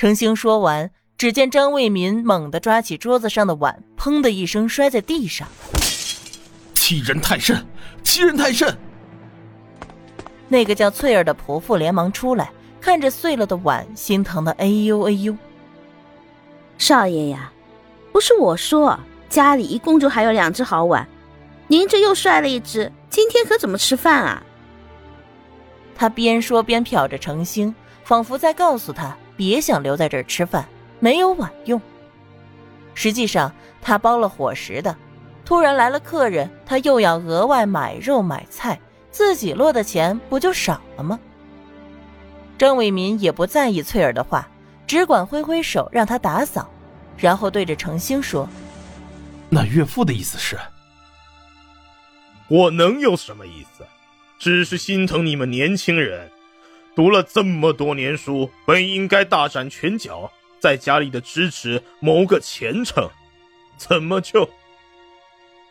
程兴说完，只见张卫民猛地抓起桌子上的碗，砰的一声摔在地上。欺人太甚！欺人太甚！那个叫翠儿的仆妇连忙出来，看着碎了的碗，心疼的哎呦哎呦。少爷呀，不是我说，家里一共就还有两只好碗，您这又摔了一只，今天可怎么吃饭啊？他边说边瞟着程兴，仿佛在告诉他。别想留在这儿吃饭，没有碗用。实际上，他包了伙食的。突然来了客人，他又要额外买肉买菜，自己落的钱不就少了吗？郑伟民也不在意翠儿的话，只管挥挥手让他打扫，然后对着程兴说：“那岳父的意思是，我能有什么意思？只是心疼你们年轻人。”读了这么多年书，本应该大展拳脚，在家里的支持谋个前程，怎么就……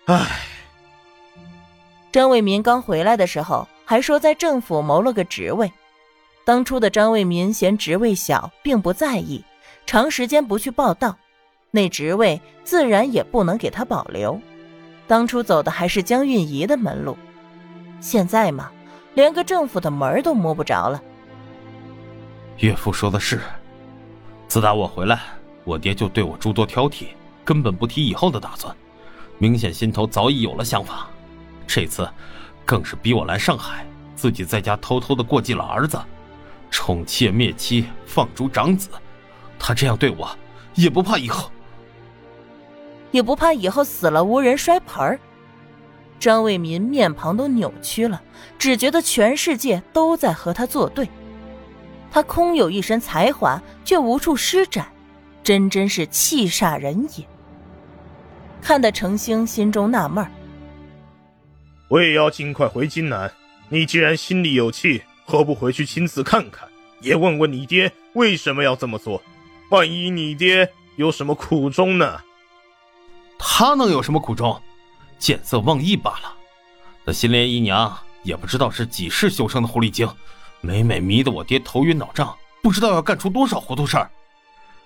唉。张卫民刚回来的时候还说在政府谋了个职位，当初的张卫民嫌职位小，并不在意，长时间不去报道，那职位自然也不能给他保留。当初走的还是江韵仪的门路，现在嘛，连个政府的门都摸不着了。岳父说的是，自打我回来，我爹就对我诸多挑剔，根本不提以后的打算，明显心头早已有了想法。这次，更是逼我来上海，自己在家偷偷的过继了儿子，宠妾灭妻，放逐长子。他这样对我，也不怕以后，也不怕以后死了无人摔盆儿。张卫民面庞都扭曲了，只觉得全世界都在和他作对。他空有一身才华，却无处施展，真真是气煞人也。看得程兴心中纳闷我也要尽快回金南。你既然心里有气，何不回去亲自看看，也问问你爹为什么要这么做？万一你爹有什么苦衷呢？他能有什么苦衷？见色忘义罢了。那新莲姨娘也不知道是几世修成的狐狸精。每每迷得我爹头晕脑胀，不知道要干出多少糊涂事儿。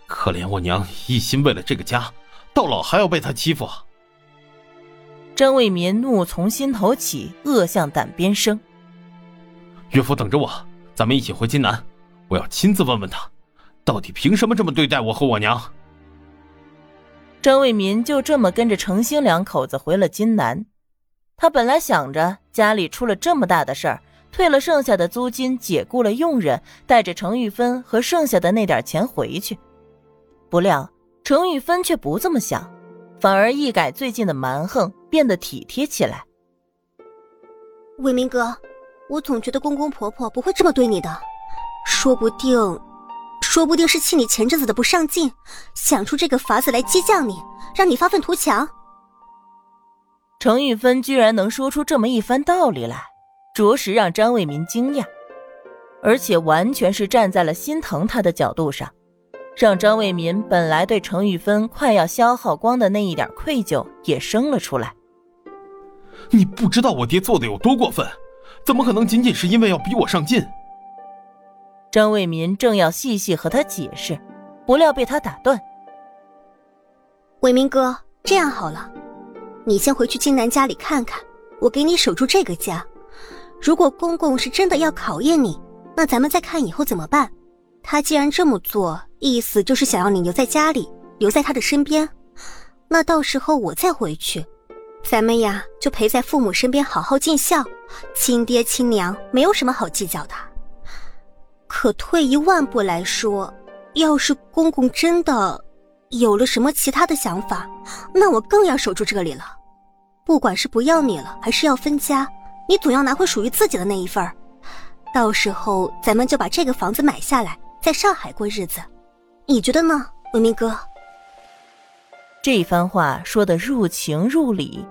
可怜我娘一心为了这个家，到老还要被他欺负。张卫民怒从心头起，恶向胆边生。岳父等着我，咱们一起回金南，我要亲自问问他，到底凭什么这么对待我和我娘。张卫民就这么跟着程兴两口子回了金南。他本来想着家里出了这么大的事儿。退了剩下的租金，解雇了佣人，带着程玉芬和剩下的那点钱回去。不料程玉芬却不这么想，反而一改最近的蛮横，变得体贴起来。伟明哥，我总觉得公公婆婆不会这么对你的，说不定，说不定是气你前阵子的不上进，想出这个法子来激将你，让你发愤图强。程玉芬居然能说出这么一番道理来。着实让张卫民惊讶，而且完全是站在了心疼他的角度上，让张卫民本来对程玉芬快要消耗光的那一点愧疚也生了出来。你不知道我爹做的有多过分，怎么可能仅仅是因为要逼我上进？张卫民正要细细和他解释，不料被他打断。伟民哥，这样好了，你先回去金南家里看看，我给你守住这个家。如果公公是真的要考验你，那咱们再看以后怎么办。他既然这么做，意思就是想要你留在家里，留在他的身边。那到时候我再回去，咱们呀就陪在父母身边，好好尽孝。亲爹亲娘没有什么好计较的。可退一万步来说，要是公公真的有了什么其他的想法，那我更要守住这里了。不管是不要你了，还是要分家。你总要拿回属于自己的那一份，到时候咱们就把这个房子买下来，在上海过日子，你觉得呢，文明哥？这番话说的入情入理，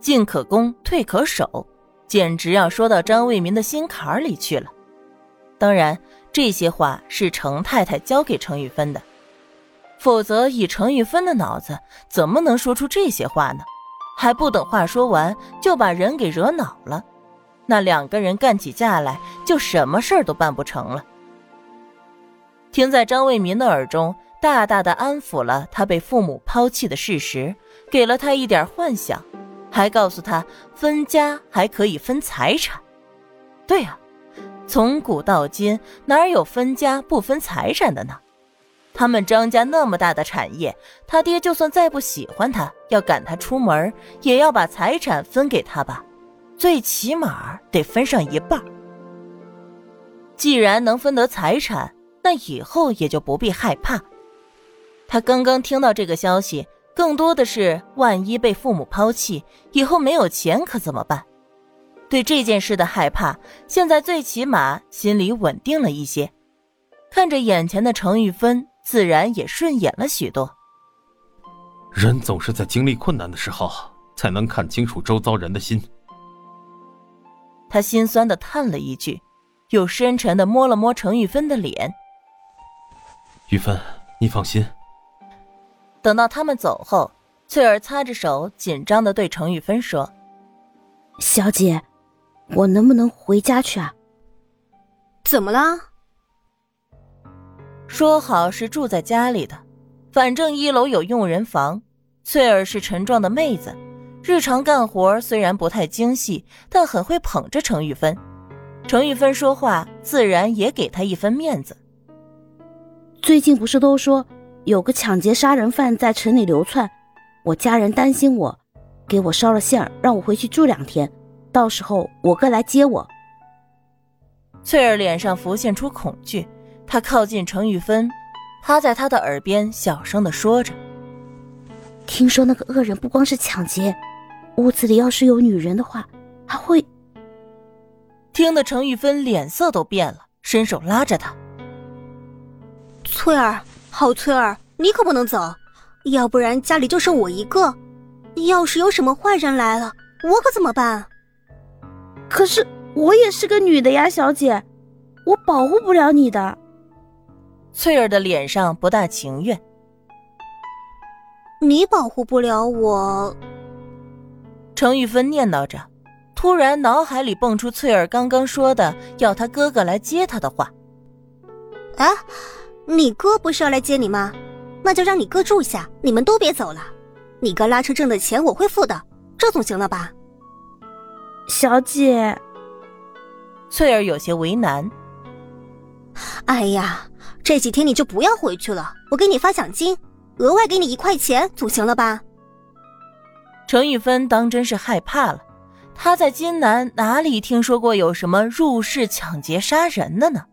进可攻，退可守，简直要说到张卫民的心坎里去了。当然，这些话是程太太教给程玉芬的，否则以程玉芬的脑子，怎么能说出这些话呢？还不等话说完，就把人给惹恼了。那两个人干起架来，就什么事儿都办不成了。听在张卫民的耳中，大大的安抚了他被父母抛弃的事实，给了他一点幻想，还告诉他分家还可以分财产。对呀，从古到今哪有分家不分财产的呢？他们张家那么大的产业，他爹就算再不喜欢他，要赶他出门，也要把财产分给他吧，最起码得分上一半。既然能分得财产，那以后也就不必害怕。他刚刚听到这个消息，更多的是万一被父母抛弃，以后没有钱可怎么办？对这件事的害怕，现在最起码心里稳定了一些。看着眼前的程玉芬。自然也顺眼了许多。人总是在经历困难的时候，才能看清楚周遭人的心。他心酸的叹了一句，又深沉的摸了摸程玉芬的脸。玉芬，你放心。等到他们走后，翠儿擦着手，紧张的对程玉芬说：“小姐，我能不能回家去啊？”怎么了？说好是住在家里的，反正一楼有佣人房。翠儿是陈壮的妹子，日常干活虽然不太精细，但很会捧着程玉芬。程玉芬说话自然也给她一分面子。最近不是都说有个抢劫杀人犯在城里流窜，我家人担心我，给我捎了信儿，让我回去住两天，到时候我哥来接我。翠儿脸上浮现出恐惧。他靠近程玉芬，趴在她的耳边小声的说着：“听说那个恶人不光是抢劫，屋子里要是有女人的话，还会……”听得程玉芬脸色都变了，伸手拉着他：“翠儿，好翠儿，你可不能走，要不然家里就剩我一个，要是有什么坏人来了，我可怎么办？”可是我也是个女的呀，小姐，我保护不了你的。翠儿的脸上不大情愿。你保护不了我。程玉芬念叨着，突然脑海里蹦出翠儿刚刚说的要她哥哥来接她的话。啊，你哥不是要来接你吗？那就让你哥住下，你们都别走了。你哥拉车挣的钱我会付的，这总行了吧？小姐，翠儿有些为难。哎呀。这几天你就不要回去了，我给你发奖金，额外给你一块钱，总行了吧？程玉芬当真是害怕了，她在金南哪里听说过有什么入室抢劫杀人的呢？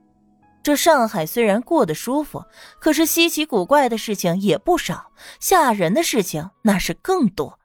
这上海虽然过得舒服，可是稀奇古怪的事情也不少，吓人的事情那是更多。